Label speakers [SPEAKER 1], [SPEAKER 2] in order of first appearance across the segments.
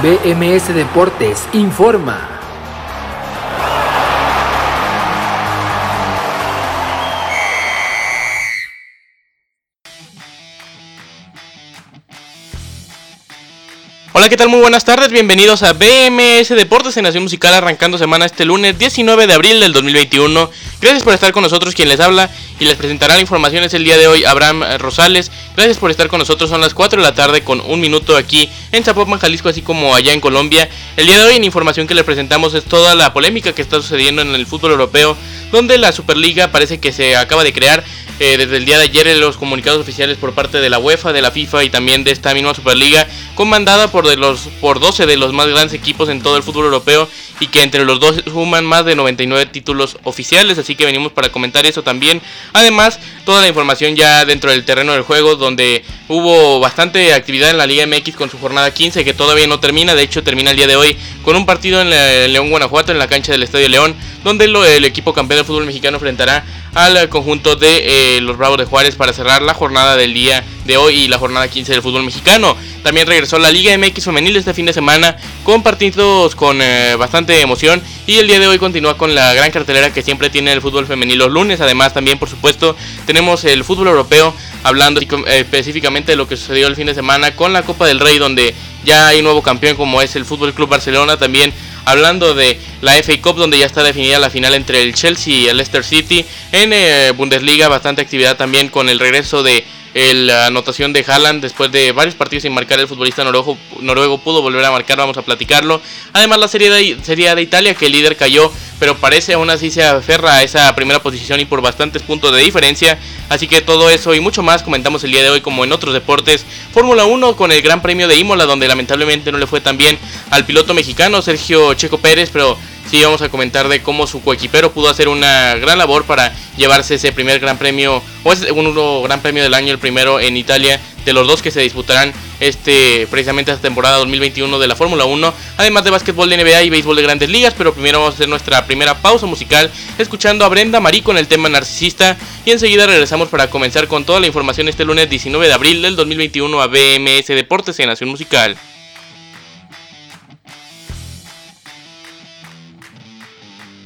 [SPEAKER 1] BMS Deportes informa.
[SPEAKER 2] Hola, ¿qué tal? Muy buenas tardes, bienvenidos a BMS Deportes en Nación Musical arrancando semana este lunes 19 de abril del 2021. Gracias por estar con nosotros, quien les habla y les presentará la información es el día de hoy Abraham Rosales. Gracias por estar con nosotros, son las 4 de la tarde con un minuto aquí en Zapopan, Jalisco, así como allá en Colombia. El día de hoy en información que les presentamos es toda la polémica que está sucediendo en el fútbol europeo, donde la Superliga parece que se acaba de crear eh, desde el día de ayer los comunicados oficiales por parte de la UEFA, de la FIFA y también de esta misma Superliga, comandada por, de los, por 12 de los más grandes equipos en todo el fútbol europeo y que entre los dos suman más de 99 títulos oficiales, que venimos para comentar eso también. Además, toda la información ya dentro del terreno del juego, donde hubo bastante actividad en la Liga MX con su jornada 15, que todavía no termina, de hecho termina el día de hoy con un partido en, León, Guanajuato, en la cancha del Estadio León, donde el equipo campeón de fútbol mexicano enfrentará al conjunto de eh, los Bravos de Juárez para cerrar la jornada del día de hoy y la jornada 15 del fútbol mexicano. También regresó la Liga MX femenil este fin de semana con partidos con eh, bastante emoción y el día de hoy continúa con la gran cartelera que siempre tiene el fútbol femenil los lunes. Además también por supuesto tenemos el fútbol europeo hablando eh, específicamente de lo que sucedió el fin de semana con la Copa del Rey donde ya hay nuevo campeón como es el Fútbol Club Barcelona también hablando de la FA Cup donde ya está definida la final entre el Chelsea y el Leicester City en eh, Bundesliga bastante actividad también con el regreso de la anotación de Haaland después de varios partidos sin marcar el futbolista noruego, noruego pudo volver a marcar, vamos a platicarlo. Además la serie de, serie de Italia que el líder cayó, pero parece aún así se aferra a esa primera posición y por bastantes puntos de diferencia. Así que todo eso y mucho más comentamos el día de hoy como en otros deportes. Fórmula 1 con el Gran Premio de Imola donde lamentablemente no le fue tan bien al piloto mexicano Sergio Checo Pérez, pero sí vamos a comentar de cómo su coequipero pudo hacer una gran labor para llevarse ese primer gran premio, o es un gran premio del año, el primero en Italia, de los dos que se disputarán este precisamente esta temporada 2021 de la Fórmula 1, además de básquetbol de NBA y béisbol de grandes ligas, pero primero vamos a hacer nuestra primera pausa musical escuchando a Brenda Marí con el tema narcisista y enseguida regresamos para comenzar con toda la información este lunes 19 de abril del 2021 a BMS Deportes en Nación Musical.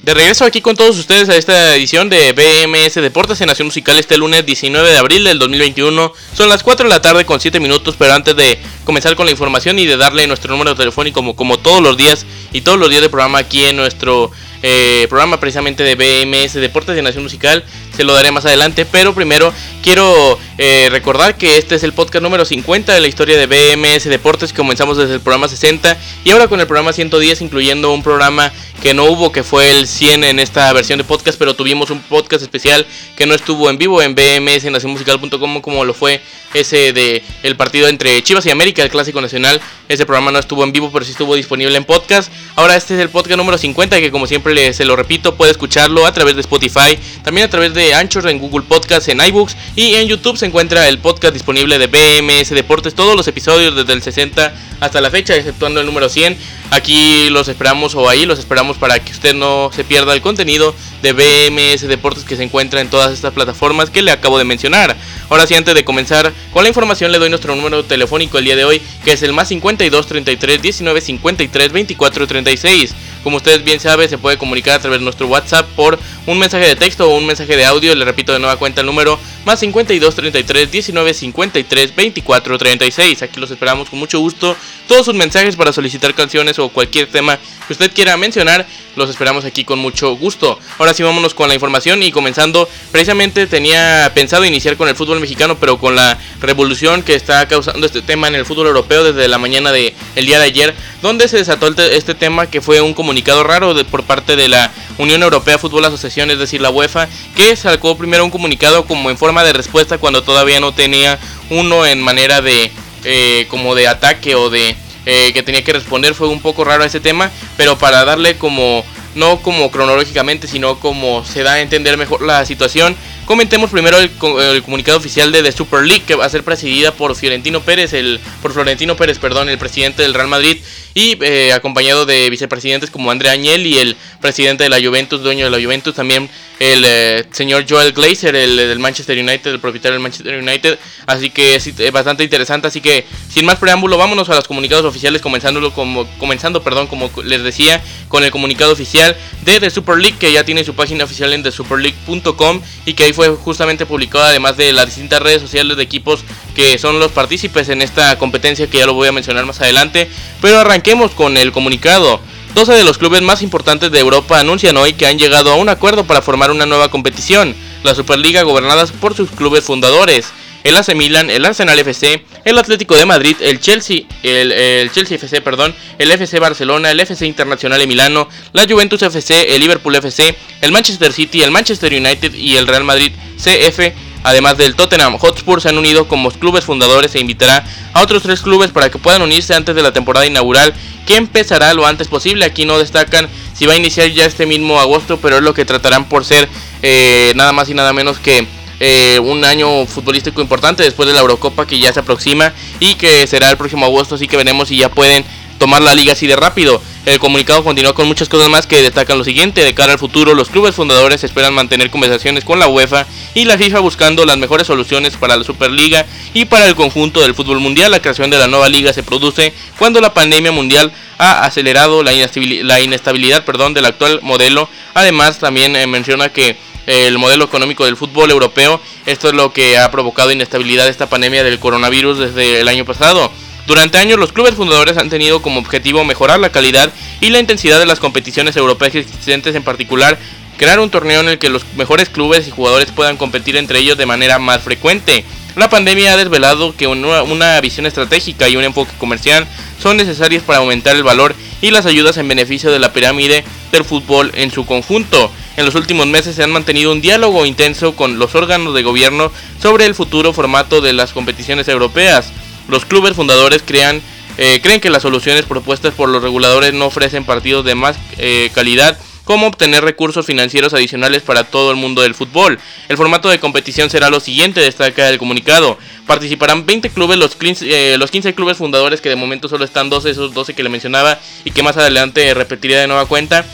[SPEAKER 2] De regreso aquí con todos ustedes a esta edición de BMS Deportes en Nación Musical este lunes 19 de abril del 2021. Son las 4 de la tarde con 7 minutos, pero antes de comenzar con la información y de darle nuestro número telefónico como, como todos los días y todos los días de programa aquí en nuestro eh, programa precisamente de BMS Deportes de Nación Musical. Se lo daré más adelante, pero primero quiero eh, recordar que este es el podcast número 50 de la historia de BMS Deportes. Comenzamos desde el programa 60 y ahora con el programa 110, incluyendo un programa que no hubo, que fue el 100 en esta versión de podcast, pero tuvimos un podcast especial que no estuvo en vivo en BMS Nacionmusical.com como lo fue ese de el partido entre Chivas y América, el Clásico Nacional. Ese programa no estuvo en vivo, pero sí estuvo disponible en podcast. Ahora este es el podcast número 50 que como siempre se lo repito, puede escucharlo a través de Spotify, también a través de Anchor en Google Podcast, en iBooks y en YouTube se encuentra el podcast disponible de BMS Deportes, todos los episodios desde el 60 hasta la fecha, exceptuando el número 100. Aquí los esperamos o ahí los esperamos para que usted no se pierda el contenido de BMS Deportes que se encuentra en todas estas plataformas que le acabo de mencionar. Ahora sí, antes de comenzar con la información, le doy nuestro número telefónico el día de hoy, que es el más 52 33 19 53 24 36. Como ustedes bien saben, se puede comunicar a través de nuestro WhatsApp por un mensaje de texto o un mensaje de audio. Le repito de nueva cuenta el número más 52 33 19 53 24 36. Aquí los esperamos con mucho gusto. Todos sus mensajes para solicitar canciones o cualquier tema que usted quiera mencionar, los esperamos aquí con mucho gusto. Ahora sí, vámonos con la información y comenzando. Precisamente tenía pensado iniciar con el fútbol mexicano, pero con la revolución que está causando este tema en el fútbol europeo desde la mañana del el día de ayer, donde se desató este tema que fue un comunicado raro por parte de la Unión Europea Fútbol Asociación, es decir, la UEFA, que sacó primero un comunicado como en forma de respuesta cuando todavía no tenía uno en manera de eh, como de ataque o de eh, que tenía que responder. Fue un poco raro ese tema, pero para darle como no como cronológicamente, sino como se da a entender mejor la situación. Comentemos primero el, comunicado oficial de The Super League que va a ser presidida por Fiorentino Pérez, el por Florentino Pérez, perdón, el presidente del Real Madrid y eh, acompañado de vicepresidentes como Andrea Añel y el presidente de la Juventus, dueño de la Juventus también el eh, señor Joel Glazer, el del Manchester United, el propietario del Manchester United. Así que es eh, bastante interesante. Así que sin más preámbulo, vámonos a los comunicados oficiales, comenzándolo como, comenzando, perdón, como les decía, con el comunicado oficial de The Super League, que ya tiene su página oficial en thesuperleague.com y que ahí fue justamente publicado, además de las distintas redes sociales de equipos que son los partícipes en esta competencia, que ya lo voy a mencionar más adelante. Pero arranquemos con el comunicado. 12 de los clubes más importantes de Europa anuncian hoy que han llegado a un acuerdo para formar una nueva competición, la Superliga gobernadas por sus clubes fundadores, el AC Milan, el Arsenal FC, el Atlético de Madrid, el Chelsea, el, Chelsea FC, perdón, el FC Barcelona, el FC Internacional de Milano, la Juventus FC, el Liverpool FC, el Manchester City, el Manchester United y el Real Madrid CF Además del Tottenham Hotspur se han unido como clubes fundadores e invitará a otros tres clubes para que puedan unirse antes de la temporada inaugural que empezará lo antes posible. Aquí no destacan si va a iniciar ya este mismo agosto, pero es lo que tratarán por ser eh, nada más y nada menos que eh, un año futbolístico importante después de la Eurocopa que ya se aproxima y que será el próximo agosto, así que veremos si ya pueden tomar la liga así de rápido. El comunicado continúa con muchas cosas más que destacan lo siguiente. De cara al futuro, los clubes fundadores esperan mantener conversaciones con la UEFA y la FIFA buscando las mejores soluciones para la Superliga y para el conjunto del fútbol mundial. La creación de la nueva liga se produce cuando la pandemia mundial ha acelerado la inestabilidad, la inestabilidad perdón, del actual modelo. Además, también eh, menciona que el modelo económico del fútbol europeo, esto es lo que ha provocado inestabilidad esta pandemia del coronavirus desde el año pasado. Durante años los clubes fundadores han tenido como objetivo mejorar la calidad y la intensidad de las competiciones europeas existentes, en particular crear un torneo en el que los mejores clubes y jugadores puedan competir entre ellos de manera más frecuente. La pandemia ha desvelado que una, visión estratégica y un enfoque comercial son necesarios para aumentar el valor y las ayudas en beneficio de la pirámide del fútbol en su conjunto. En los últimos meses se han mantenido un diálogo intenso con los órganos de gobierno sobre el futuro formato de las competiciones europeas. Los clubes fundadores crean, eh, creen que las soluciones propuestas por los reguladores no ofrecen partidos de más eh, calidad como obtener recursos financieros adicionales para todo el mundo del fútbol. El formato de competición será lo siguiente, destaca el comunicado. Participarán 20 clubes, los 15, eh, los 15 clubes fundadores que de momento solo están 12, esos 12 que le mencionaba y que más adelante repetiría de nueva cuenta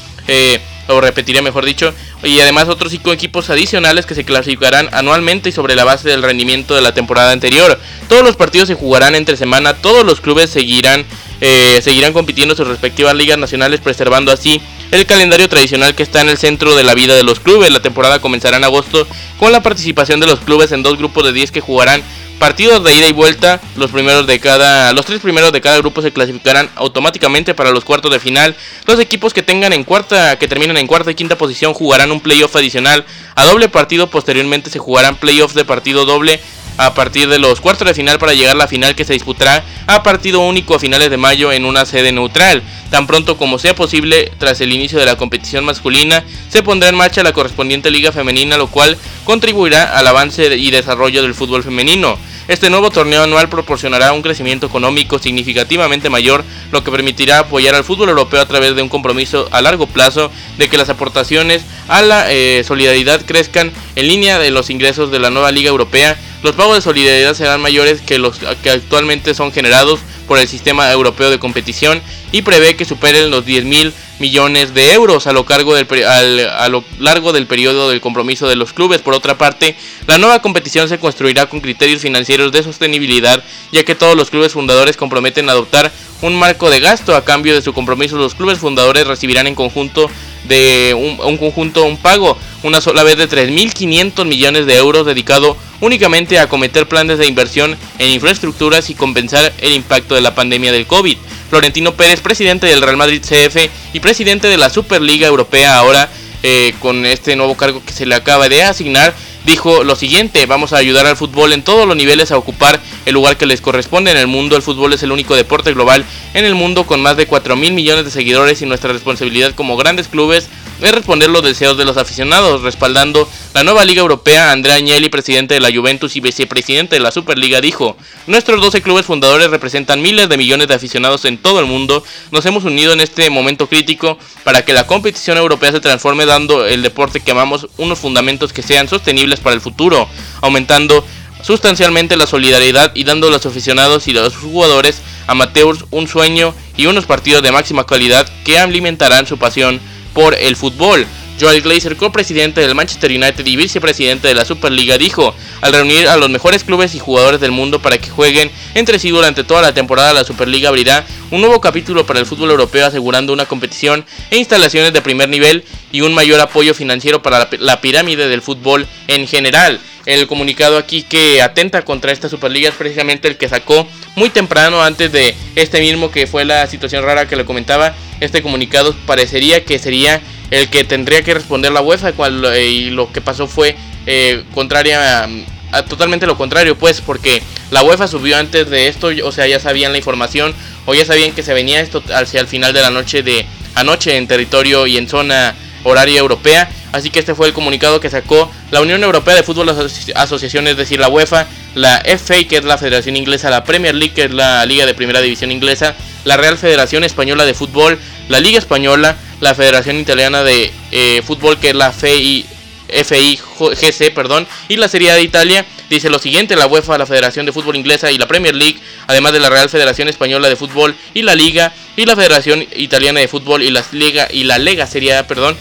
[SPEAKER 2] o repetiré mejor dicho, y además otros cinco equipos adicionales que se clasificarán anualmente y sobre la base del rendimiento de la temporada anterior. Todos los partidos se jugarán entre semana, todos los clubes seguirán, eh, seguirán compitiendo sus respectivas ligas nacionales, preservando así el calendario tradicional que está en el centro de la vida de los clubes. La temporada comenzará en agosto con la participación de los clubes en dos grupos de 10 que jugarán partidos de ida y vuelta. Los primeros de cada, los tres primeros de cada grupo se clasificarán automáticamente para los cuartos de final. Los equipos que tengan en cuarta, que terminen en cuarta y quinta posición jugarán un playoff adicional a doble partido. Posteriormente se jugarán playoffs de partido doble a partir de los cuartos de final para llegar a la final que se disputará a partido único a finales de mayo en una sede neutral. Tan pronto como sea posible, tras el inicio de la competición masculina, se pondrá en marcha la correspondiente liga femenina, lo cual contribuirá al avance y desarrollo del fútbol femenino. Este nuevo torneo anual proporcionará un crecimiento económico significativamente mayor, lo que permitirá apoyar al fútbol europeo a través de un compromiso a largo plazo de que las aportaciones a la eh, solidaridad crezcan en línea de los ingresos de la nueva Liga Europea. Los pagos de solidaridad serán mayores que los que actualmente son generados por el sistema europeo de competición y prevé que superen los 10 mil millones de euros a lo, cargo del, a lo largo del periodo del compromiso de los clubes. Por otra parte, la nueva competición se construirá con criterios financieros de sostenibilidad, ya que todos los clubes fundadores comprometen a adoptar un marco de gasto a cambio de su compromiso. Los clubes fundadores recibirán en conjunto de un, conjunto un pago una sola vez de 3.500 millones de euros dedicado únicamente a acometer planes de inversión en infraestructuras y compensar el impacto de la pandemia del COVID. Florentino Pérez, presidente del Real Madrid CF y presidente de la Superliga Europea ahora eh, con este nuevo cargo que se le acaba de asignar, dijo lo siguiente, vamos a ayudar al fútbol en todos los niveles a ocupar el lugar que les corresponde en el mundo. El fútbol es el único deporte global en el mundo con más de 4 mil millones de seguidores y nuestra responsabilidad como grandes clubes es responder los deseos de los aficionados, respaldando la nueva Liga Europea. Andrea Agnelli, presidente de la Juventus y vicepresidente de la Superliga, dijo: Nuestros 12 clubes fundadores representan miles de millones de aficionados en todo el mundo. Nos hemos unido en este momento crítico para que la competición europea se transforme, dando el deporte que amamos unos fundamentos que sean sostenibles para el futuro, aumentando sustancialmente la solidaridad y dando a los aficionados y a los jugadores amateurs un sueño y unos partidos de máxima calidad que alimentarán su pasión por el fútbol. Joel Glazer, copresidente del Manchester United y vicepresidente de la Superliga, dijo, al reunir a los mejores clubes y jugadores del mundo para que jueguen entre sí durante toda la temporada, la Superliga abrirá un nuevo capítulo para el fútbol europeo asegurando una competición e instalaciones de primer nivel y un mayor apoyo financiero para la, pirámide del fútbol en general. El comunicado aquí que atenta contra esta Superliga es precisamente el que sacó muy temprano antes de este mismo que fue la situación rara que le comentaba. Este comunicado parecería que sería el que tendría que responder la UEFA eh, y lo que pasó fue eh, contraria a, totalmente lo contrario pues porque la UEFA subió antes de esto o sea ya sabían la información o ya sabían que se venía esto hacia el final de la noche de anoche en territorio y en zona horaria europea. Así que este fue el comunicado que sacó la Unión Europea de Fútbol Asociación es decir la UEFA la FA que es la Federación Inglesa la Premier League que es la Liga de Primera División Inglesa la Real Federación Española de Fútbol la Liga Española la Federación Italiana de eh, Fútbol, que es la FI, FIGC, perdón, y la Serie A de Italia, dice lo siguiente, la UEFA, la Federación de Fútbol Inglesa y la Premier League, además de la Real Federación Española de Fútbol y la Liga, y la Federación Italiana de Fútbol y la Liga, y la Lega Serie A, perdón,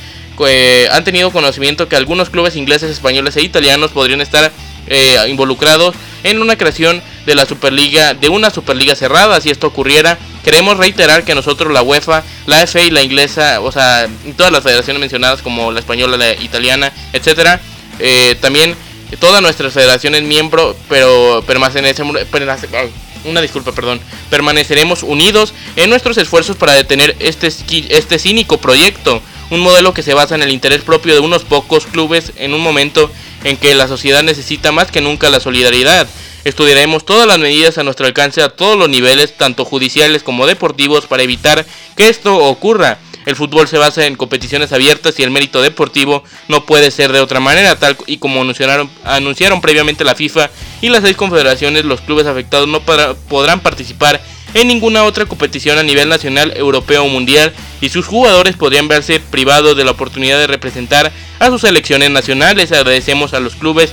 [SPEAKER 2] eh, han tenido conocimiento que algunos clubes ingleses, españoles e italianos podrían estar eh, involucrados en una creación de la Superliga, de una Superliga cerrada, si esto ocurriera. Queremos reiterar que nosotros, la UEFA, la FA y la inglesa, o sea, todas las federaciones mencionadas como la española, la italiana, etcétera, eh, también todas nuestras federaciones miembro, pero permanecemos, una disculpa, perdón, permaneceremos unidos en nuestros esfuerzos para detener este, este cínico proyecto, un modelo que se basa en el interés propio de unos pocos clubes en un momento en que la sociedad necesita más que nunca la solidaridad. Estudiaremos todas las medidas a nuestro alcance a todos los niveles, tanto judiciales como deportivos, para evitar que esto ocurra. El fútbol se basa en competiciones abiertas y el mérito deportivo no puede ser de otra manera, tal y como anunciaron, anunciaron previamente la FIFA y las seis confederaciones, los clubes afectados no podrán participar en ninguna otra competición a nivel nacional, europeo o mundial y sus jugadores podrían verse privados de la oportunidad de representar a sus selecciones nacionales. Agradecemos a los clubes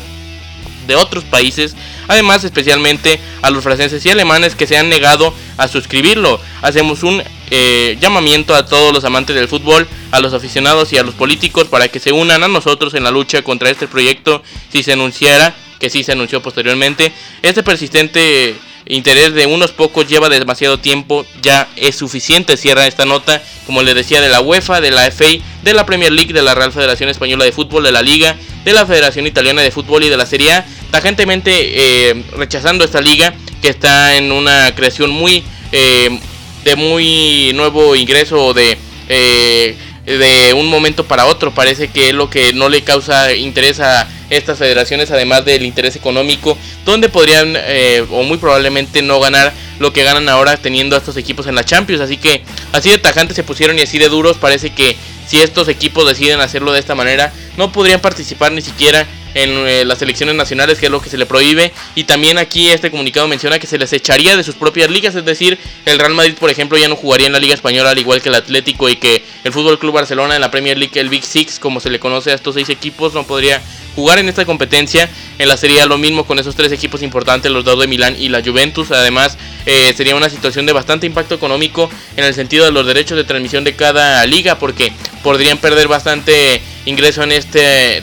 [SPEAKER 2] de otros países, además especialmente a los franceses y alemanes que se han negado a suscribirlo. Hacemos un eh, llamamiento a todos los amantes del fútbol, a los aficionados y a los políticos para que se unan a nosotros en la lucha contra este proyecto si se anunciara, que sí se anunció posteriormente, este persistente interés de unos pocos lleva demasiado tiempo, ya es suficiente, cierra esta nota, como le decía, de la UEFA, de la FA, de la Premier League, de la Real Federación Española de Fútbol, de la Liga, de la Federación Italiana de Fútbol y de la Serie A, tajantemente eh, rechazando esta liga que está en una creación muy eh, de muy nuevo ingreso de eh, de un momento para otro. Parece que es lo que no le causa interés a estas federaciones, además del interés económico, donde podrían eh, o muy probablemente no ganar lo que ganan ahora teniendo a estos equipos en la Champions. Así que así de tajantes se pusieron y así de duros. Parece que si estos equipos deciden hacerlo de esta manera, no podrían participar ni siquiera en eh, las elecciones nacionales, que es lo que se le prohíbe. Y también aquí este comunicado menciona que se les echaría de sus propias ligas, es decir, el Real Madrid, por ejemplo, ya no jugaría en la Liga Española al igual que el Atlético y que el Fútbol Club Barcelona en la Premier League, el Big Six, como se le conoce a estos seis equipos, no podría jugar en esta competencia. En la serie lo mismo con esos tres equipos importantes, los dos de Milán y la Juventus. Además, eh, sería una situación de bastante impacto económico en el sentido de los derechos de transmisión de cada liga, porque podrían perder bastante ingreso en este,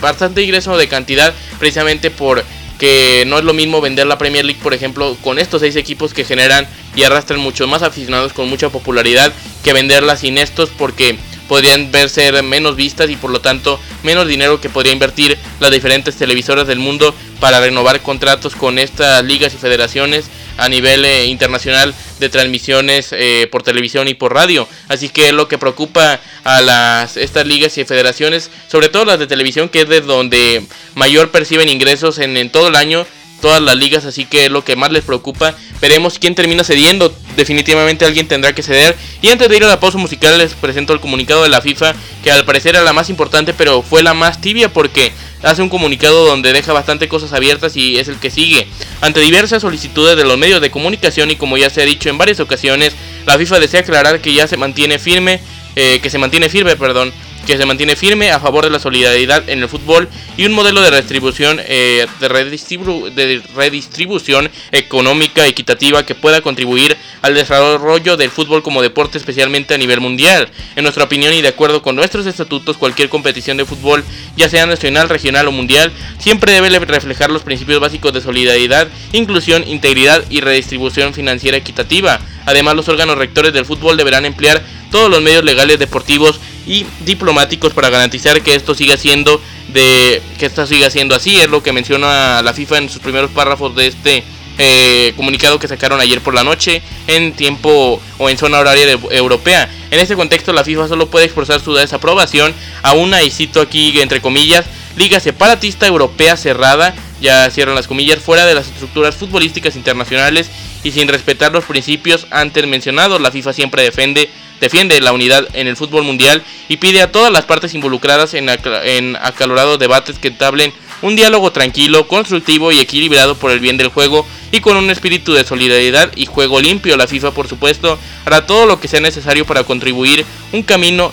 [SPEAKER 2] bastante ingreso de cantidad, precisamente por que no es lo mismo vender la Premier League, por ejemplo, con estos seis equipos que generan y arrastran muchos más aficionados con mucha popularidad que venderla sin estos porque podrían ver ser menos vistas y por lo tanto menos dinero que podría invertir las diferentes televisoras del mundo para renovar contratos con estas ligas y federaciones a nivel eh, internacional de transmisiones eh, por televisión y por radio. Así que es lo que preocupa a las estas ligas y federaciones, sobre todo las de televisión, que es de donde mayor perciben ingresos en, en todo el año todas las ligas, así que es lo que más les preocupa. Veremos quién termina cediendo. Definitivamente alguien tendrá que ceder. Y antes de ir a la pausa musical les presento el comunicado de la FIFA, que al parecer era la más importante, pero fue la más tibia porque hace un comunicado donde deja bastante cosas abiertas y es el que sigue. Ante diversas solicitudes de los medios de comunicación y como ya se ha dicho en varias ocasiones, la FIFA desea aclarar que ya se mantiene firme, eh, que se mantiene firme, perdón, que se mantiene firme a favor de la solidaridad en el fútbol y un modelo de redistribución, eh, de, redistribución económica equitativa que pueda contribuir al desarrollo del fútbol como deporte especialmente a nivel mundial. En nuestra opinión y de acuerdo con nuestros estatutos, cualquier competición de fútbol, ya sea nacional, regional o mundial, siempre debe reflejar los principios básicos de solidaridad, inclusión, integridad y redistribución financiera equitativa. Además, los órganos rectores del fútbol deberán emplear todos los medios legales, deportivos y diplomáticos para garantizar que esto siga siendo de que esto siga siendo así. Es lo que menciona la FIFA en sus primeros párrafos de este eh, comunicado que sacaron ayer por la noche en tiempo o en zona horaria europea. En este contexto, la FIFA solo puede expresar su desaprobación a una, y cito aquí entre comillas, liga separatista europea cerrada, ya cierran las comillas, fuera de las estructuras futbolísticas internacionales y sin respetar los principios antes mencionados. La FIFA siempre defiende, defiende la unidad en el fútbol mundial y pide a todas las partes involucradas en, en acalorados debates que entablen un diálogo tranquilo, constructivo y equilibrado por el bien del juego y con un espíritu de solidaridad y juego limpio. La FIFA, por supuesto, hará todo lo que sea necesario para contribuir un camino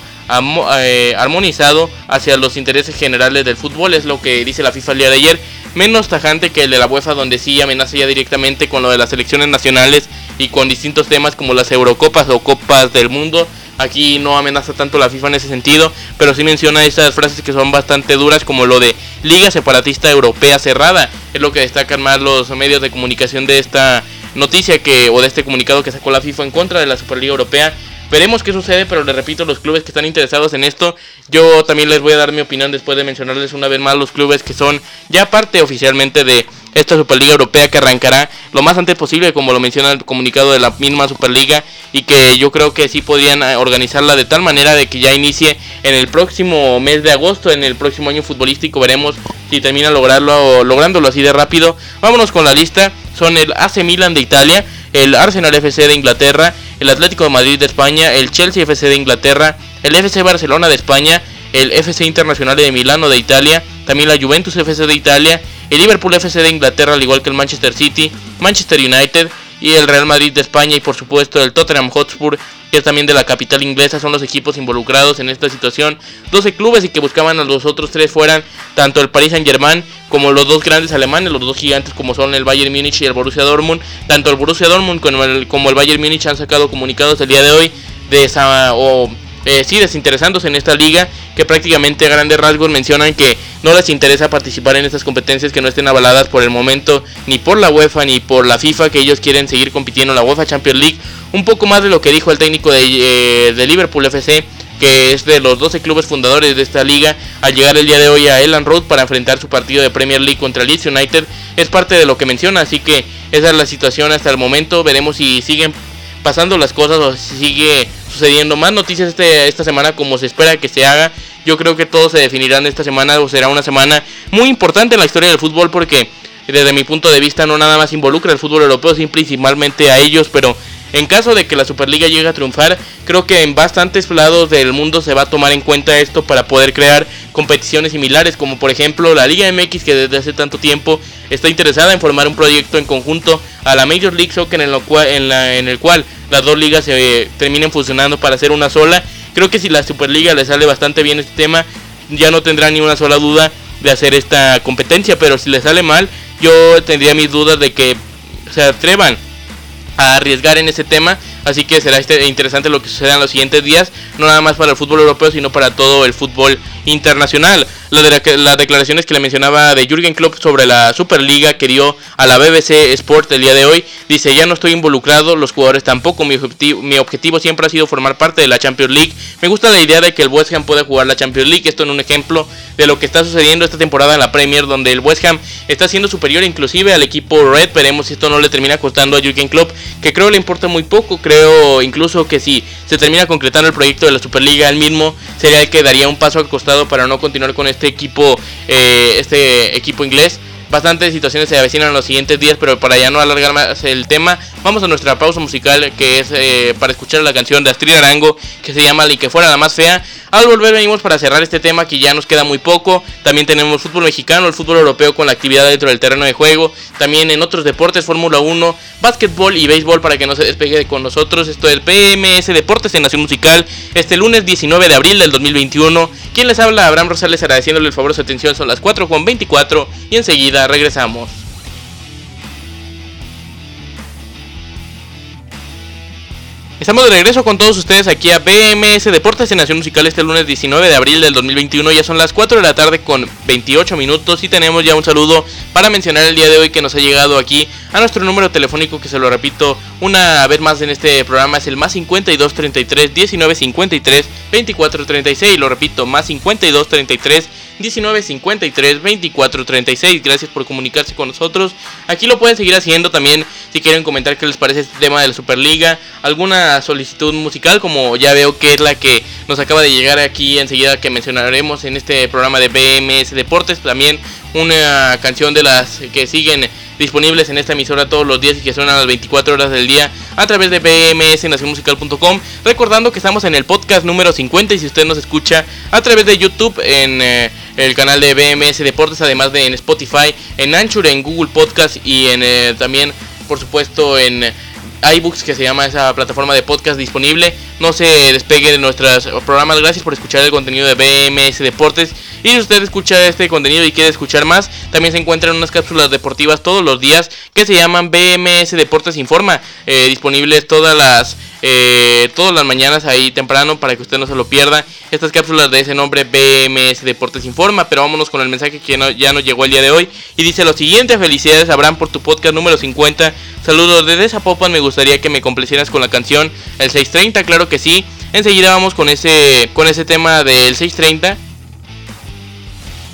[SPEAKER 2] eh, armonizado hacia los intereses generales del fútbol, es lo que dice la FIFA el día de ayer, menos tajante que el de la UEFA donde sí amenaza ya directamente con lo de las selecciones nacionales y con distintos temas como las Eurocopas o Copas del Mundo. Aquí no amenaza tanto la FIFA en ese sentido, pero sí menciona esas frases que son bastante duras como lo de Liga Separatista Europea Cerrada. Es lo que destacan más los medios de comunicación de esta noticia que o de este comunicado que sacó la FIFA en contra de la Superliga Europea Veremos qué sucede, pero les repito, los clubes que están interesados en esto, yo también les voy a dar mi opinión después de mencionarles una vez más los clubes que son ya parte oficialmente de esta Superliga Europea que arrancará lo más antes posible, como lo menciona el comunicado de la misma Superliga, y que yo creo que sí podrían eh, organizarla de tal manera de que ya inicie en el próximo mes de agosto, en el próximo año futbolístico, veremos si termina lograrlo, lográndolo así de rápido. Vámonos con la lista, son el AC Milan de Italia, el Arsenal FC de Inglaterra, el Atlético de Madrid de España, el Chelsea FC de Inglaterra, el FC Barcelona de España, el FC Internacional de Milano de Italia, también la Juventus FC de Italia, el Liverpool FC de Inglaterra, al igual que el Manchester City, Manchester United y el Real Madrid de España y por supuesto el Tottenham Hotspur que es también de la capital inglesa, son los equipos involucrados en esta situación. 12 clubes y que buscaban a los otros tres fueran tanto el Paris Saint Germain como los dos grandes alemanes, los dos gigantes como son el Bayern Múnich y el Borussia Dortmund. Tanto el Borussia Dortmund como el, como el Bayern Múnich han sacado comunicados el día de hoy de esa, o eh, sí, desinteresándose en esta liga, que prácticamente a grandes rasgos mencionan que no les interesa participar en estas competencias que no estén avaladas por el momento ni por la UEFA ni por la FIFA, que ellos quieren seguir compitiendo en la UEFA Champions League. Un poco más de lo que dijo el técnico de, eh, de Liverpool FC, que es de los 12 clubes fundadores de esta liga, al llegar el día de hoy a Elland Road para enfrentar su partido de Premier League contra Leeds United, es parte de lo que menciona, así que esa es la situación hasta el momento, veremos si siguen pasando las cosas o si sigue sucediendo más noticias este, esta semana como se espera que se haga. Yo creo que todos se definirán esta semana o será una semana muy importante en la historia del fútbol porque desde mi punto de vista no nada más involucra el fútbol europeo, sino principalmente a ellos, pero en caso de que la Superliga llegue a triunfar, creo que en bastantes lados del mundo se va a tomar en cuenta esto para poder crear competiciones similares, como por ejemplo la Liga MX que desde hace tanto tiempo está interesada en formar un proyecto en conjunto a la Major League Soccer en, lo cual, en, la, el cual las dos ligas se terminen fusionando para hacer una sola. Creo que si la Superliga le sale bastante bien este tema, ya no tendrá ni una sola duda de hacer esta competencia, pero si le sale mal, yo tendría mis dudas de que se atrevan arriesgar en ese tema. Así que será este, interesante lo que suceda en los siguientes días, no nada más para el fútbol europeo, sino para todo el fútbol internacional. las declaraciones que le mencionaba de Jürgen Klopp sobre la Superliga que dio a la BBC Sport el día de hoy, dice, ya no estoy involucrado, los jugadores tampoco, mi objetivo, mi objetivo siempre ha sido formar parte de la Champions League. Me gusta la idea de que el West Ham pueda jugar la Champions League, esto en un ejemplo de lo que está sucediendo esta temporada en la Premier, donde el West Ham está siendo superior inclusive al equipo Red, veremos si esto no le termina costando a Jürgen Klopp, que creo le importa muy poco, creo incluso que si se termina concretando el proyecto de la Superliga, él mismo sería el que daría un paso al costado para no continuar con este equipo, eh, este equipo inglés. Bastantes situaciones se avecinan en los siguientes días, pero para ya no alargar más el tema, vamos a nuestra pausa musical que es eh, para escuchar la canción de Astrid Arango que se llama Y que fuera la más fea. Al volver venimos para cerrar este tema que ya nos queda muy poco. También tenemos fútbol mexicano, el fútbol europeo con la actividad dentro del terreno de juego. También en otros deportes, Fórmula 1, básquetbol y béisbol para que no se despegue con nosotros. Esto es PMS Deportes en Nación Musical este lunes 19 de abril del 2021. Quien les habla, Abraham Rosales agradeciéndole el favor de su atención. Son las 4 con 24 y enseguida regresamos. Estamos de regreso con todos ustedes aquí a BMS Deportes en Nación Musical este lunes 19 de abril del 2021. Ya son las 4 de la tarde con 28 minutos y tenemos ya un saludo para mencionar el día de hoy que nos ha llegado aquí a nuestro número telefónico que se lo repito una vez más en este programa es el más 52 33 19 53 24 36. Lo repito, más 52 33 19 53 24 36. Gracias por comunicarse con nosotros. Aquí lo pueden seguir haciendo también si quieren comentar qué les parece este tema de la Superliga. Alguna solicitud musical, como ya veo que es la que nos acaba de llegar aquí enseguida que mencionaremos en este programa de BMS Deportes. También una canción de las que siguen disponibles en esta emisora todos los días y que suenan a las 24 horas del día a través de bmsnacionmusical.com. Recordando que estamos en el podcast número 50 y si usted nos escucha a través de YouTube en eh, el canal de BMS Deportes, además de en Spotify, en Anchor, en Google Podcast y en eh, también, por supuesto, en iBooks, que se llama esa plataforma de podcast disponible. No se despegue de nuestros programas. Gracias por escuchar el contenido de BMS Deportes. Y si usted escucha este contenido y quiere escuchar más, también se encuentran unas cápsulas deportivas todos los días que se llaman BMS Deportes Informa, eh, disponibles todas las eh, todas las mañanas ahí temprano para que usted no se lo pierda. Estas cápsulas de ese nombre BMS Deportes Informa, pero vámonos con el mensaje que ya nos llegó el día de hoy y dice lo siguiente: felicidades Abraham por tu podcast número 50. Saludos desde Zapopan, me gustaría que me complacieras con la canción El 630, claro que sí. Enseguida vamos con ese con ese tema del 630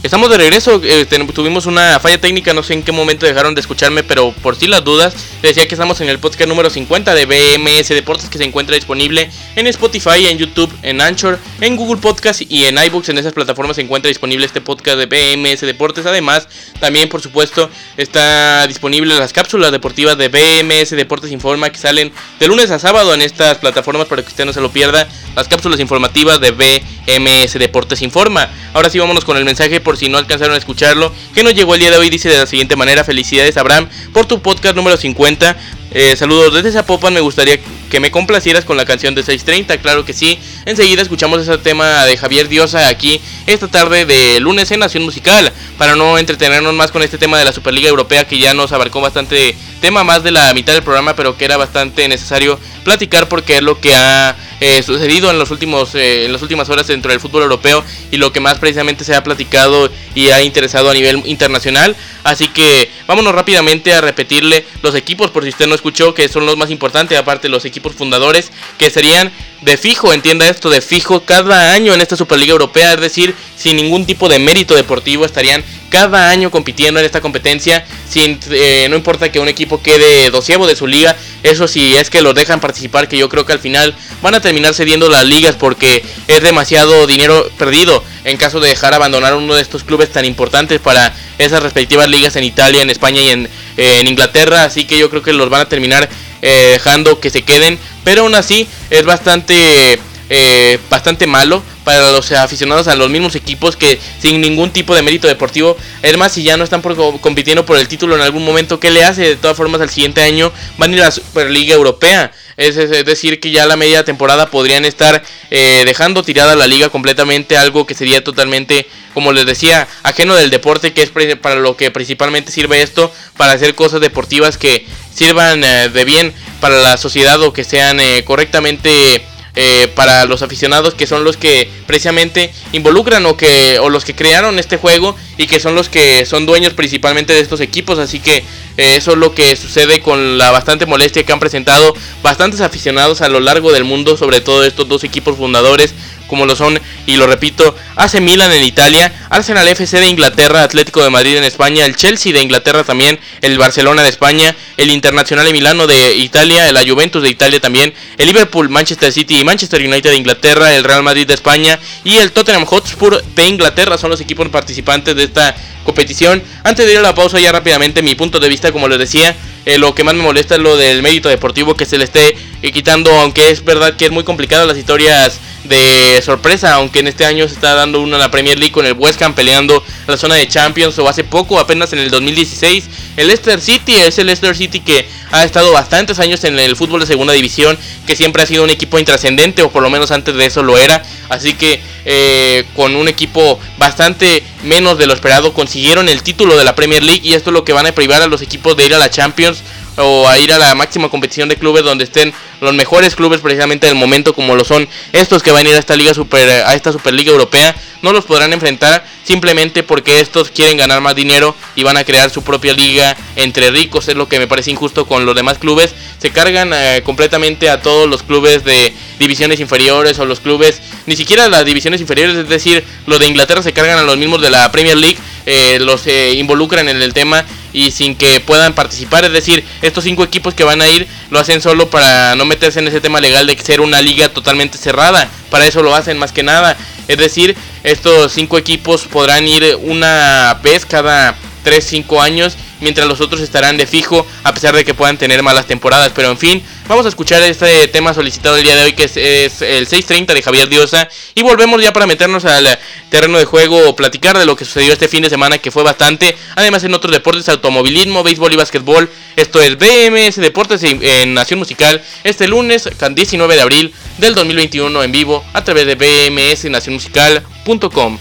[SPEAKER 2] Estamos de regreso, eh, tuvimos una falla técnica, no sé en qué momento dejaron de escucharme, pero por si las dudas, les decía que estamos en el podcast número 50 de BMS Deportes que se encuentra disponible en Spotify, en YouTube, en Anchor, en Google Podcast y en iBooks. En esas plataformas se encuentra disponible este podcast de BMS Deportes. Además, también por supuesto está disponible las cápsulas deportivas de BMS Deportes Informa que salen de lunes a sábado en estas plataformas para que usted no se lo pierda. Las cápsulas informativas de BMS Deportes Informa. Ahora sí, vámonos con el mensaje por si no alcanzaron a escucharlo, que nos llegó el día de hoy. Dice de la siguiente manera: Felicidades, Abraham, por tu podcast número 50. Eh, saludos desde Zapopan, me gustaría que me complacieras con la canción de 630, claro que sí. Enseguida escuchamos ese tema de Javier Diosa aquí esta tarde de lunes en Nación Musical, para no entretenernos más con este tema de la Superliga Europea que ya nos abarcó bastante tema, más de la mitad del programa, pero que era bastante necesario platicar porque es lo que ha eh, sucedido en los últimos eh, en las últimas horas dentro del fútbol europeo y lo que más precisamente se ha platicado y ha interesado a nivel internacional. Así que vámonos rápidamente a repetirle los equipos por si usted no escuchó que son los más importantes, aparte los equipos fundadores que serían de fijo, entienda esto, de fijo cada año en esta Superliga Europea, es decir, sin ningún tipo de mérito deportivo estarían cada año compitiendo en esta competencia, sin, eh, no importa que un equipo quede doceavo de su liga, eso sí es que los dejan participar, que yo creo que al final van a terminar cediendo las ligas porque es demasiado dinero perdido en caso de dejar abandonar uno de estos clubes tan importantes para esas respectivas ligas en Italia, en España y en, en Inglaterra. Así que yo creo que los van a terminar eh, dejando que se queden. Pero aún así es bastante, eh, bastante malo para los aficionados a los mismos equipos que sin ningún tipo de mérito deportivo. Es más, si ya no están compitiendo por el título en algún momento, ¿qué le hace? De todas formas, al siguiente año van a ir a la Superliga Europea. Es, decir, que ya la media temporada podrían estar eh, dejando tirada la liga completamente, algo que sería totalmente, como les decía, ajeno del deporte, que es para lo que principalmente sirve esto, para hacer cosas deportivas que sirvan eh, de bien para la sociedad o que sean eh, correctamente eh, para los aficionados que son los que precisamente involucran o que o los que crearon este juego y que son los que son dueños principalmente de estos equipos. Así que eh, eso es lo que sucede con la bastante molestia que han presentado bastantes aficionados a lo largo del mundo sobre todo estos dos equipos fundadores como lo son, y lo repito, AC Milan en Italia, Arsenal FC de Inglaterra, Atlético de Madrid en España, el Chelsea de Inglaterra también, el Barcelona de España, el Internacional de Milano de Italia, la Juventus de Italia también, el Liverpool, Manchester City y Manchester United de Inglaterra, el Real Madrid de España y el Tottenham Hotspur de Inglaterra son los equipos participantes de esta competición. Antes de ir a la pausa ya rápidamente mi punto de vista, como les decía, eh, lo que más me molesta es lo del mérito deportivo que se le esté eh, quitando, aunque es verdad que es muy complicado las historias de sorpresa, aunque en este año se está dando una la Premier League con el West Ham peleando la zona de Champions o hace poco, apenas en el 2016, el Leicester City es el Leicester City que ha estado bastantes años en el fútbol de segunda división, que siempre ha sido un equipo intrascendente o por lo menos antes de eso lo era, así que eh, con un equipo bastante menos de lo esperado consiguieron el título de la Premier League y esto es lo que van a privar a los equipos de ir a la Champions o a ir a la máxima competición de clubes donde estén los mejores clubes precisamente del momento como lo son estos que van a ir a esta liga super a esta superliga europea no los podrán enfrentar simplemente porque estos quieren ganar más dinero y van a crear su propia liga entre ricos es lo que me parece injusto con los demás clubes se cargan eh, completamente a todos los clubes de divisiones inferiores o los clubes ni siquiera las divisiones inferiores es decir los de Inglaterra se cargan a los mismos de la Premier League eh, los eh, involucran en el tema y sin que puedan participar. Es decir, estos cinco equipos que van a ir lo hacen solo para no meterse en ese tema legal de ser una liga totalmente cerrada. Para eso lo hacen más que nada. Es decir, estos cinco equipos podrán ir una vez cada 3-5 años mientras los otros estarán de fijo a pesar de que puedan tener malas temporadas. Pero en fin, vamos a escuchar este tema solicitado el día de hoy que es, el 6.30 de Javier Diosa y volvemos ya para meternos al terreno de juego o platicar de lo que sucedió este fin de semana que fue bastante. Además en otros deportes, automovilismo, béisbol y básquetbol. Esto es BMS Deportes en Nación Musical este lunes 19 de abril del 2021 en vivo a través de bmsnacionmusical.com.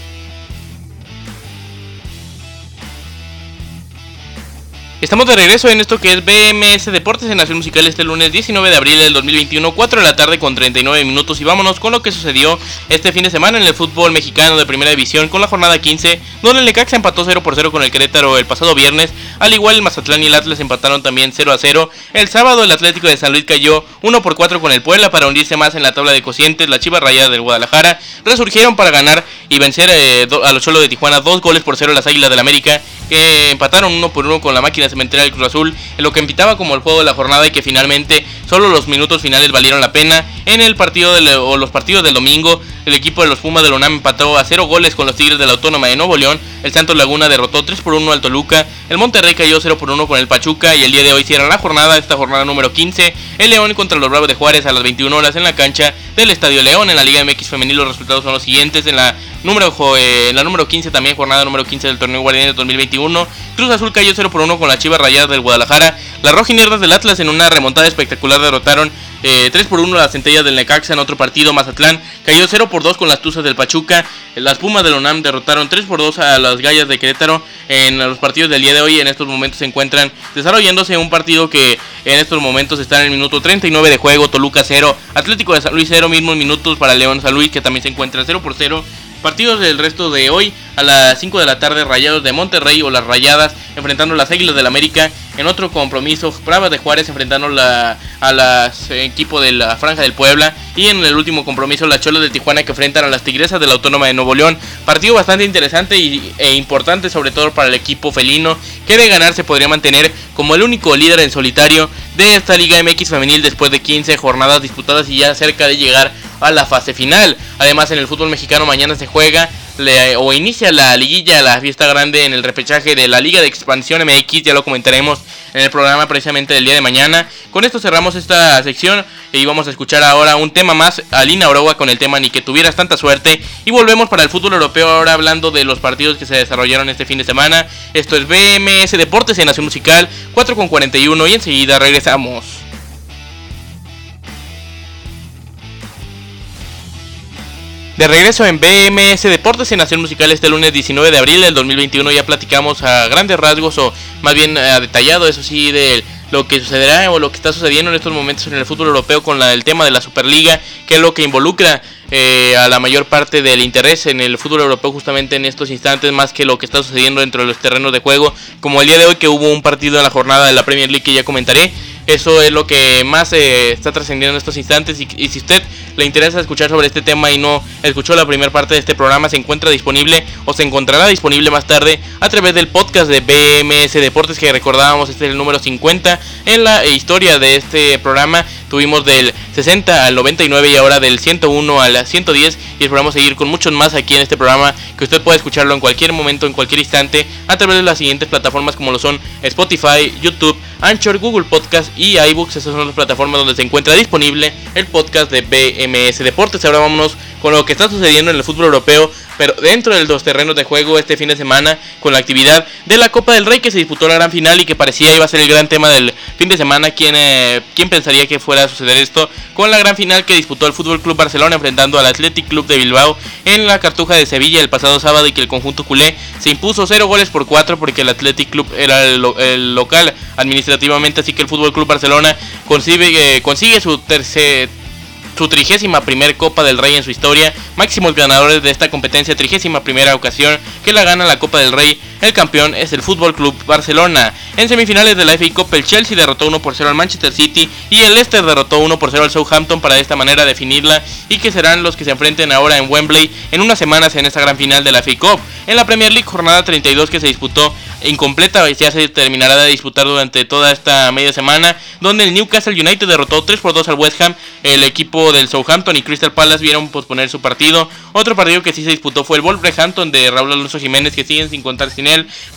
[SPEAKER 2] Estamos de regreso en esto que es BMS Deportes en Nación Musical este lunes 19 de abril del 2021, 4 de la tarde con 39 minutos y vámonos con lo que sucedió este fin de semana en el fútbol mexicano de primera división con la jornada 15, donde el Necaxa empató 0 por 0 con el Querétaro el pasado viernes, al igual el Mazatlán y el Atlas empataron también 0 a 0, el sábado el Atlético de San Luis cayó 1 por 4 con el Puebla para hundirse más en la tabla de cocientes, la Chivas Rayada del Guadalajara resurgieron para ganar y vencer eh, a los Cholos de Tijuana 2 goles por 0 las Águilas del América que empataron 1 por 1 con la máquina cementera del Cruz Azul, en lo que invitaba como el juego de la jornada y que finalmente solo los minutos finales valieron la pena. En el partido o los partidos del domingo, el equipo de los Pumas de la UNAM empató a 0 goles con los Tigres de la Autónoma de Nuevo León, el Santos Laguna derrotó 3 por 1 al Toluca, el Monterrey cayó 0 por 1 con el Pachuca y el día de hoy cierra la jornada, esta jornada número 15, el León contra los Bravos de Juárez a las 21 horas en la cancha del Estadio León. En la Liga MX femenil los resultados son los siguientes, en la número, eh, la número 15 también, jornada número 15 del torneo Guardianes 2021, Cruz Azul cayó 0 por 1 con la Chivas Rayadas del Guadalajara, las rojinierdas del Atlas en una remontada espectacular derrotaron 3 eh, por 1 las centellas del Necaxa en otro partido. Mazatlán cayó 0 por 2 con las Tuzas del Pachuca. Las Pumas del UNAM derrotaron 3 por 2 a las Gallas de Querétaro. En los partidos del día de hoy, en estos momentos se encuentran desarrollándose un partido que en estos momentos está en el minuto 39 de juego. Toluca 0, Atlético de San Luis 0, mismos minutos para León San Luis que también se encuentra 0 por 0. Partidos del resto de hoy a las 5 de la tarde, Rayados de Monterrey o las Rayadas enfrentando a las Águilas del América. En otro compromiso, Bravas de Juárez enfrentando la, a las equipo de la Franja del Puebla. Y en el último compromiso, las Cholas de Tijuana que enfrentan a las Tigresas de la Autónoma de Nuevo León. Partido bastante interesante y, e importante, sobre todo para el equipo felino, que de ganar se podría mantener como el único líder en solitario de esta Liga MX femenil después de 15 jornadas disputadas y ya cerca de llegar a la fase final. Además, en el fútbol mexicano mañana se juega o inicia la liguilla, la fiesta grande en el repechaje de la Liga de Expansión MX, ya lo comentaremos en el programa precisamente del día de mañana. Con esto cerramos esta sección y vamos a escuchar ahora un tema más, Alina Orowa con el tema Ni que tuvieras tanta suerte. Y volvemos para el fútbol europeo ahora hablando de los partidos que se desarrollaron este fin de semana. Esto es BMS Deportes en Nación Musical 4 con 41 y enseguida regresamos. De regreso en BMS Deportes en Nación Musical este lunes 19 de abril del 2021 ya platicamos a grandes rasgos o más bien a detallado eso sí de lo que sucederá o lo que está sucediendo en estos momentos en el fútbol europeo con la, el tema de la Superliga, que es lo que involucra eh, a la mayor parte del interés en el fútbol europeo justamente en estos instantes más que lo que está sucediendo dentro de los terrenos de juego, como el día de hoy que hubo un partido en la jornada de la Premier League que ya comentaré. Eso es lo que más eh, está trascendiendo en estos instantes. Y, y, si usted le interesa escuchar sobre este tema y no escuchó la primera parte de este programa, se encuentra disponible o se encontrará disponible más tarde a través del podcast de BMS Deportes que recordábamos, este es el número 50 en la historia de este programa. Tuvimos del 60 al 99 y ahora del 101 al 110 y esperamos seguir con muchos más aquí en este programa que usted puede escucharlo en cualquier momento, en cualquier instante a través de las siguientes plataformas como lo son Spotify, YouTube, Anchor, Google Podcast y iBooks. Esas son las plataformas donde se encuentra disponible el podcast de BMS Deportes. Ahora vámonos con lo que está sucediendo en el fútbol europeo pero dentro de los terrenos de juego este fin de semana con la actividad de la Copa del Rey que se disputó la gran final y que parecía iba a ser el gran tema del fin de semana. ¿Quién, eh, ¿quién pensaría que fuera a suceder esto? Con la gran final que disputó el Fútbol Club Barcelona enfrentando al Athletic Club de Bilbao en la Cartuja de Sevilla el pasado sábado y que el conjunto culé se impuso 0 goles por 4 porque el Athletic Club era el, local administrativamente, así que el Fútbol Club Barcelona consigue, eh, consigue su tercer su trigésima primer Copa del Rey en su historia, máximos ganadores de esta competencia, trigésima primera ocasión que la gana la Copa del Rey. El campeón es el Fútbol Club Barcelona. En semifinales de la FA Cup, el Chelsea derrotó 1 por 0 al Manchester City y el Leicester derrotó 1 por 0 al Southampton para de esta manera definirla y que serán los que se enfrenten ahora en Wembley en unas semanas en esta gran final de la FA Cup. En la Premier League, jornada 32 que se disputó incompleta, ya se terminará de disputar durante toda esta media semana, donde el Newcastle United derrotó 3 por 2 al West Ham, el equipo del Southampton y Crystal Palace vieron posponer su partido. Otro partido que sí se disputó fue el Wolverhampton de Raúl Alonso Jiménez, que siguen sin contar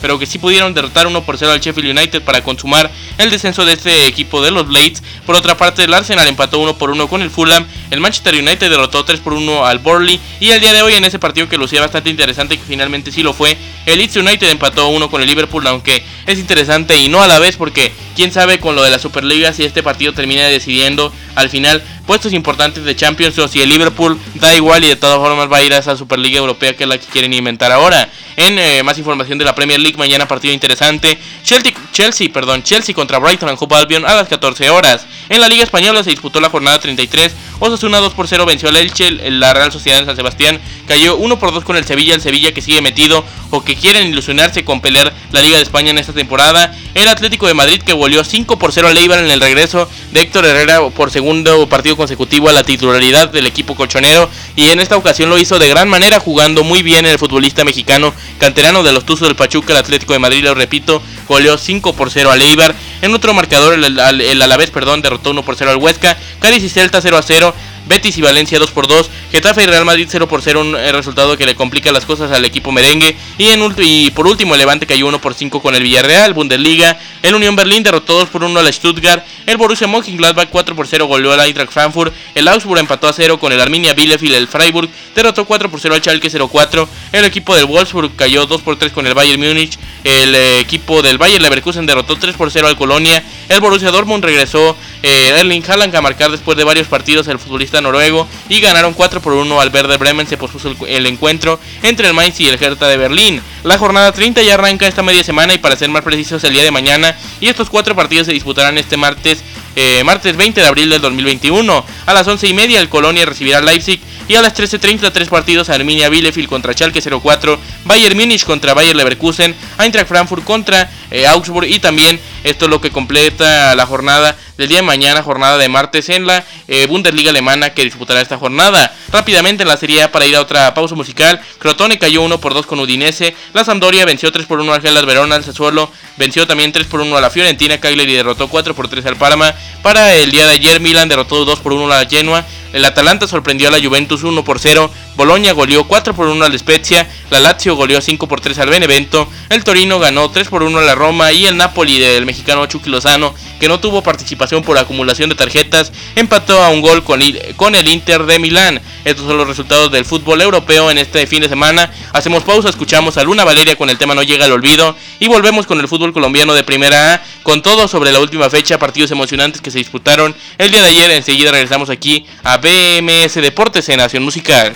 [SPEAKER 2] pero que sí pudieron derrotar 1 por 0 al Sheffield United para consumar el descenso de este equipo de los Blades. Por otra parte, el Arsenal empató 1 por 1 con el Fulham, el Manchester United derrotó 3 por 1 al Burnley y el día de hoy en ese partido que lucía bastante interesante que finalmente sí lo fue, el Leeds United empató 1 con el Liverpool, aunque es interesante y no a la vez porque quién sabe con lo de la Superliga si este partido termina decidiendo al final puestos importantes de Champions o si el Liverpool da igual y de todas formas va a ir a esa Superliga Europea que es la que quieren inventar ahora. En eh, más información de la Premier League, mañana partido interesante. Chelsea, Chelsea, perdón, Chelsea contra Brighton en Hove Albion a las 14 horas. En la Liga Española se disputó la jornada 33. Osasuna 2 por 0 venció al Elche. La Real Sociedad de San Sebastián cayó 1 por 2 con el Sevilla. El Sevilla que sigue metido o que quieren ilusionarse con pelear la Liga de España en esta temporada. El Atlético de Madrid que volvió 5 por 0 al Eibar en el regreso de Héctor Herrera por segundo partido consecutivo a la titularidad del equipo colchonero. Y en esta ocasión lo hizo de gran manera jugando muy bien el futbolista mexicano canterano de los Tuzos del Pachuca. El Atlético de Madrid, lo repito, goleó 5 por 0 al Eibar. En otro marcador, el, el, Alavés, perdón, derrotó 1 por 0 al Huesca. Cádiz y Celta 0 a 0. Betis y Valencia 2 por 2, Getafe y Real Madrid 0 por 0, un eh, resultado que le complica las cosas al equipo merengue. Y, en, y por último, el Levante cayó 1 por 5 con el Villarreal, Bundesliga. El Unión Berlín derrotó 2 por 1 al Stuttgart. El Borussia Mönchengladbach 4 por 0 goleó al Eintracht Frankfurt. El Augsburg empató a 0 con el Arminia Bielefeld. El Freiburg derrotó 4 por 0 al Schalke 04. El equipo del Wolfsburg cayó 2 por 3 con el Bayern Múnich. El eh, equipo del Bayern Leverkusen derrotó 3 por 0 al Colonia. El Borussia Dortmund regresó eh, Erling Haaland a marcar después de varios partidos el futbolista noruego y ganaron 4 por 1 al Verde Bremen. Se pospuso el, encuentro entre el Mainz y el Hertha de Berlín. La jornada 30 ya arranca esta media semana y para ser más precisos el día de mañana. Y estos cuatro partidos se disputarán este martes, eh, martes 20 de abril del 2021. A las 11 y media el Colonia recibirá Leipzig y a las 13.30 tres partidos Arminia Bielefeld contra Schalke 04, Bayern Múnich contra Bayern Leverkusen, Eintracht Frankfurt contra eh, Augsburg y también esto es lo que completa la jornada del día de mañana, jornada de martes en la eh, Bundesliga alemana que disputará esta jornada. Rápidamente en la serie para ir a otra pausa musical, Crotone cayó 1 por 2 con Udinese, la Sampdoria venció 3 por 1 al Gelas Verona, el Sassuolo venció también 3 por 1 a la Fiorentina, Cagliari derrotó 4 por 3 al Parma. Para el día de ayer Milan derrotó 2 por 1 a la Genoa, el Atalanta sorprendió a la Juventus 1 por 0. Boloña goleó 4 por 1 al Spezia. La Lazio goleó 5 por 3 al Benevento. El Torino ganó 3 por 1 a la Roma. Y el Napoli del mexicano Chucky Lozano, que no tuvo participación por acumulación de tarjetas, empató a un gol con el Inter de Milán. Estos son los resultados del fútbol europeo en este fin de semana. Hacemos pausa, escuchamos a Luna Valeria con el tema No llega al olvido. Y volvemos con el fútbol colombiano de primera A. Con todo sobre la última fecha, partidos emocionantes que se disputaron el día de ayer. Enseguida regresamos aquí a BMS Deportes en Nación Musical.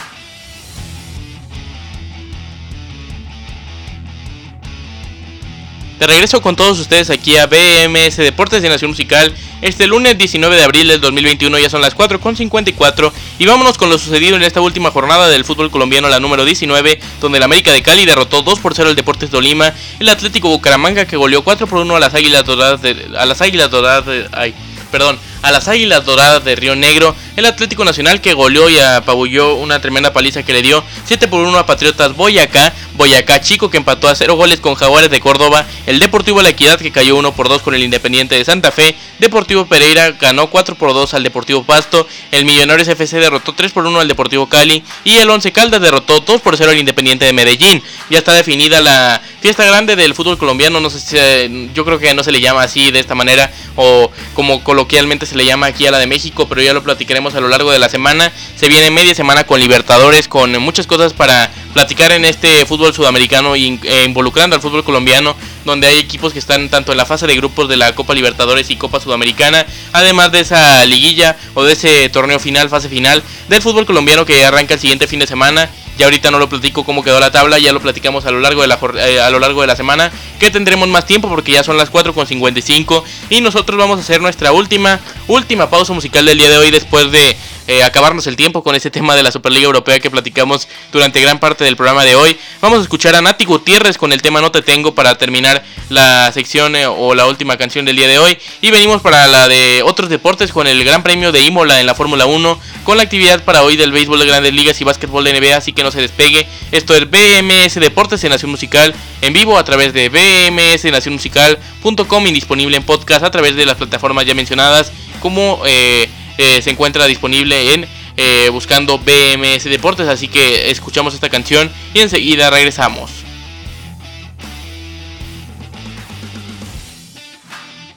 [SPEAKER 2] De regreso con todos ustedes aquí a BMS Deportes de Nación Musical. Este lunes 19 de abril del 2021 ya son las 4.54 y vámonos con lo sucedido en esta última jornada del fútbol colombiano, la número 19, donde el América de Cali derrotó 2 por 0 al Deportes Tolima, el Atlético Bucaramanga que goleó 4 por 1 a las Águilas Doradas de, a las Águilas Doradas de, ay, perdón, a las Águilas Doradas de Río Negro. El Atlético Nacional que goleó y apabulló una tremenda paliza que le dio 7 por 1 a Patriotas Boyacá, Boyacá Chico que empató a 0 goles con Jaguares de Córdoba, el Deportivo La Equidad que cayó 1 por 2 con el Independiente de Santa Fe, Deportivo Pereira ganó 4 por 2 al Deportivo Pasto, el Millonarios FC derrotó 3 por 1 al Deportivo Cali. Y el Once Caldas derrotó 2 por 0 al Independiente de Medellín. Ya está definida la fiesta grande del fútbol colombiano, no sé si, yo creo que no se le llama así de esta manera o como coloquialmente se le llama aquí a la de México, pero ya lo platicaremos a lo largo de la semana. Se viene media semana con Libertadores, con muchas cosas para platicar en este fútbol sudamericano e involucrando al fútbol colombiano, donde hay equipos que están tanto en la fase de grupos de la Copa Libertadores y Copa Sudamericana, además de esa liguilla o de ese torneo final, fase final del fútbol colombiano que arranca el siguiente fin de semana. Ya ahorita no lo platico cómo quedó la tabla, ya lo platicamos a lo largo de la, eh, a lo largo de la semana, que tendremos más tiempo porque ya son las 4.55 y nosotros vamos a hacer nuestra última, última pausa musical del día de hoy después de eh, acabarnos el tiempo con ese tema de la Superliga Europea que platicamos durante gran parte del programa de hoy. Vamos a escuchar a Nati Gutiérrez con el tema No Te Tengo para terminar la sección eh, o la última canción del día de hoy. Y venimos para la de otros deportes con el Gran Premio de Imola en la Fórmula 1, con la actividad para hoy del béisbol de grandes ligas y básquetbol de NBA, así que no se despegue. Esto es BMS Deportes en Nación Musical en vivo a través de bmsnacionmusical.com y disponible en podcast a través de las plataformas ya mencionadas como... Eh, eh, se encuentra disponible en eh, buscando BMS Deportes. Así que escuchamos esta canción y enseguida regresamos.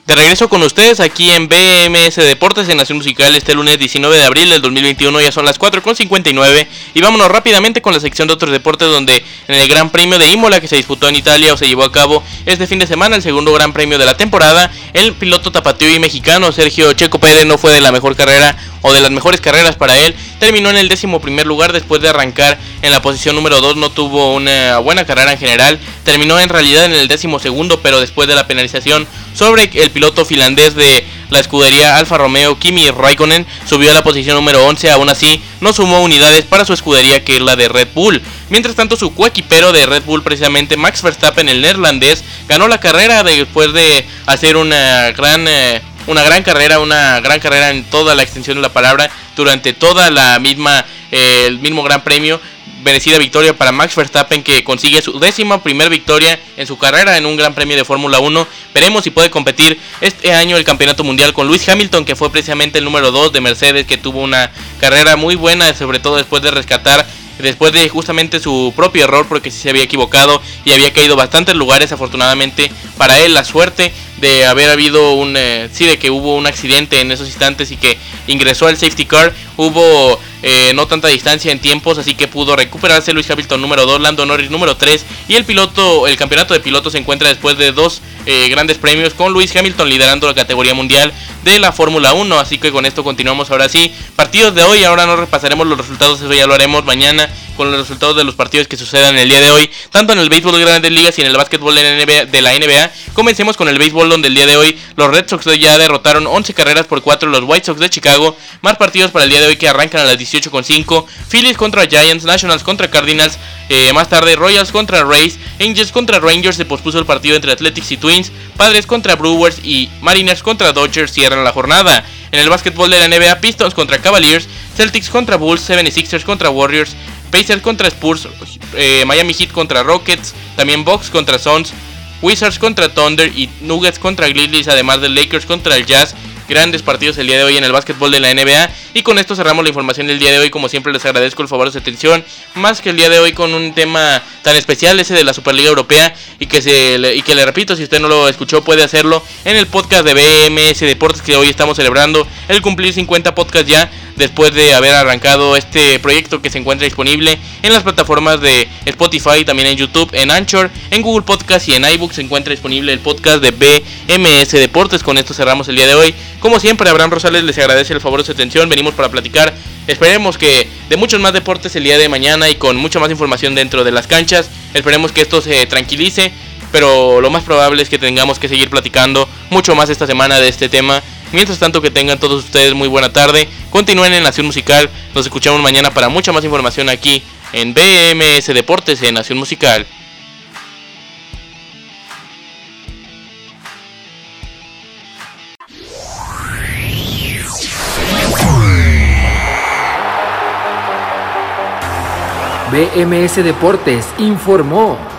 [SPEAKER 2] De regreso con ustedes aquí en BMS Deportes en Nación Musical este lunes 19 de abril del 2021, ya son las 4.59 y vámonos rápidamente con la sección de otros deportes donde en el Gran Premio de Imola que se disputó en Italia o se llevó a cabo este fin de semana, el segundo Gran Premio de la temporada, el piloto tapatío y mexicano Sergio Checo Pérez no fue de la mejor carrera o de las mejores carreras para él, terminó en el décimo primer lugar después de arrancar en la posición número 2, no tuvo una buena carrera en general, terminó en realidad en el décimo segundo pero después de la penalización sobre el piloto finlandés de la escudería Alfa Romeo Kimi Raikkonen subió a la posición número 11, aún así no sumó unidades para su escudería que es la de Red Bull. Mientras tanto su coequipero de Red Bull precisamente Max Verstappen el neerlandés ganó la carrera después de hacer una gran eh, una gran carrera, una gran carrera en toda la extensión de la palabra durante toda la misma eh, el mismo Gran Premio merecida victoria para Max Verstappen que consigue su décima primera victoria en su carrera en un gran premio de Fórmula 1. Veremos si puede competir este año el campeonato mundial con Luis Hamilton que fue precisamente el número 2 de Mercedes que tuvo una carrera muy buena sobre todo después de rescatar después de justamente su propio error porque si se había equivocado y había caído bastantes lugares afortunadamente para él la suerte de haber habido un eh, sí de que hubo un accidente en esos instantes y que ingresó al safety car hubo eh, no tanta distancia en tiempos así que pudo recuperarse Luis Hamilton número 2 Lando Norris número 3 y el piloto el campeonato de pilotos se encuentra después de dos eh, grandes premios con Luis Hamilton liderando la categoría mundial de la Fórmula 1 así que con esto continuamos ahora sí partidos de hoy. Ahora no repasaremos los resultados eso ya lo haremos mañana con los resultados de los partidos que sucedan el día de hoy tanto en el béisbol de grandes ligas y en el básquetbol de la NBA comencemos con el béisbol donde el día de hoy los Red Sox ya derrotaron 11 carreras por 4 los White Sox de Chicago. Más partidos para el día de hoy que arrancan a las 18.5. Phillies contra Giants, Nationals contra Cardinals. Eh, más tarde Royals contra Rays, Angels contra Rangers. Se pospuso el partido entre Athletics y Twins. Padres contra Brewers y Mariners contra Dodgers cierran la jornada. En el básquetbol de la NBA, Pistons contra Cavaliers, Celtics contra Bulls, 76ers contra Warriors, Pacers contra Spurs, eh, Miami Heat contra Rockets, también Bucks contra Suns, Wizards contra Thunder y Nuggets contra Grizzlies, además de Lakers contra el Jazz. Grandes partidos el día de hoy en el básquetbol de la NBA. Y con esto cerramos la información del día de hoy. Como siempre les agradezco el favor de su atención. Más que el día de hoy con un tema tan especial, ese de la Superliga Europea. Y que, se, y que le repito, si usted no lo escuchó, puede hacerlo en el podcast de BMS Deportes que hoy estamos celebrando. El cumplir 50 podcast ya después de haber arrancado este proyecto que se encuentra disponible en las plataformas de Spotify, también en YouTube, en Anchor, en Google Podcast y en iBooks se encuentra disponible el podcast de BMS Deportes. Con esto cerramos el día de hoy. Como siempre, Abraham Rosales les agradece el favor de su atención. Venimos para platicar. Esperemos que de muchos más deportes el día de mañana y con mucha más información dentro de las canchas. Esperemos que esto se tranquilice. Pero lo más probable es que tengamos que seguir platicando mucho más esta semana de este tema Mientras tanto, que tengan todos ustedes muy buena tarde. Continúen en Nación Musical. Nos escuchamos mañana para mucha más información aquí en BMS Deportes en Nación Musical.
[SPEAKER 1] BMS Deportes informó.